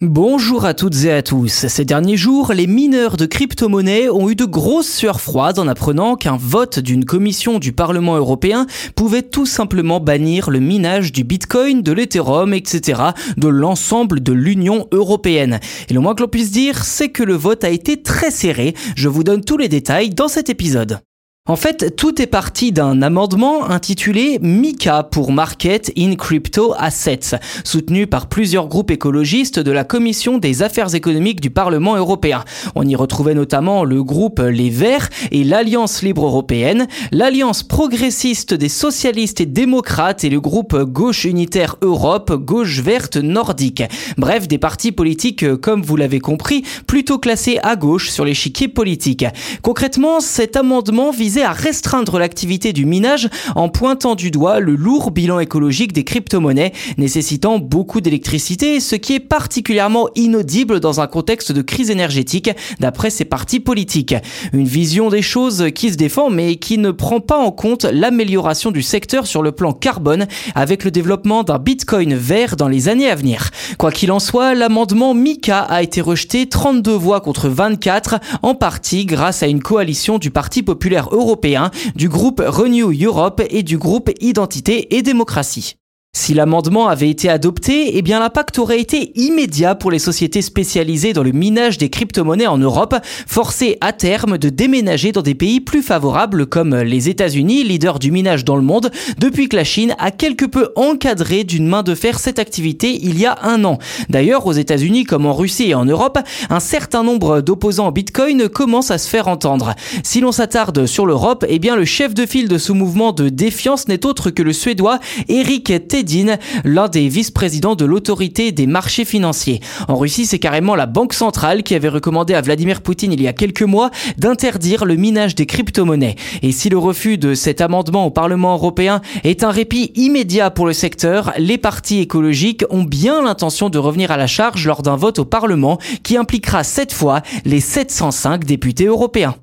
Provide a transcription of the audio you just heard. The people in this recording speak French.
Bonjour à toutes et à tous. Ces derniers jours, les mineurs de crypto-monnaies ont eu de grosses sueurs froides en apprenant qu'un vote d'une commission du Parlement européen pouvait tout simplement bannir le minage du Bitcoin, de l'Ethereum, etc. de l'ensemble de l'Union européenne. Et le moins que l'on puisse dire, c'est que le vote a été très serré. Je vous donne tous les détails dans cet épisode. En fait, tout est parti d'un amendement intitulé MICA pour Market in Crypto Assets, soutenu par plusieurs groupes écologistes de la Commission des affaires économiques du Parlement européen. On y retrouvait notamment le groupe Les Verts et l'Alliance libre européenne, l'Alliance progressiste des socialistes et démocrates et le groupe Gauche unitaire Europe, Gauche verte nordique. Bref, des partis politiques, comme vous l'avez compris, plutôt classés à gauche sur l'échiquier politique. Concrètement, cet amendement visait à restreindre l'activité du minage en pointant du doigt le lourd bilan écologique des crypto-monnaies nécessitant beaucoup d'électricité, ce qui est particulièrement inaudible dans un contexte de crise énergétique d'après ces partis politiques. Une vision des choses qui se défend mais qui ne prend pas en compte l'amélioration du secteur sur le plan carbone avec le développement d'un bitcoin vert dans les années à venir. Quoi qu'il en soit, l'amendement MICA a été rejeté 32 voix contre 24 en partie grâce à une coalition du Parti populaire européen du groupe Renew Europe et du groupe Identité et démocratie. Si l'amendement avait été adopté, eh bien l'impact aurait été immédiat pour les sociétés spécialisées dans le minage des crypto-monnaies en Europe, forcées à terme de déménager dans des pays plus favorables comme les États-Unis, leader du minage dans le monde, depuis que la Chine a quelque peu encadré d'une main de fer cette activité il y a un an. D'ailleurs, aux États-Unis comme en Russie et en Europe, un certain nombre d'opposants au Bitcoin commencent à se faire entendre. Si l'on s'attarde sur l'Europe, eh bien le chef de file de ce mouvement de défiance n'est autre que le Suédois Eric L'un des vice-présidents de l'autorité des marchés financiers. En Russie, c'est carrément la banque centrale qui avait recommandé à Vladimir Poutine il y a quelques mois d'interdire le minage des crypto-monnaies. Et si le refus de cet amendement au Parlement européen est un répit immédiat pour le secteur, les partis écologiques ont bien l'intention de revenir à la charge lors d'un vote au Parlement qui impliquera cette fois les 705 députés européens.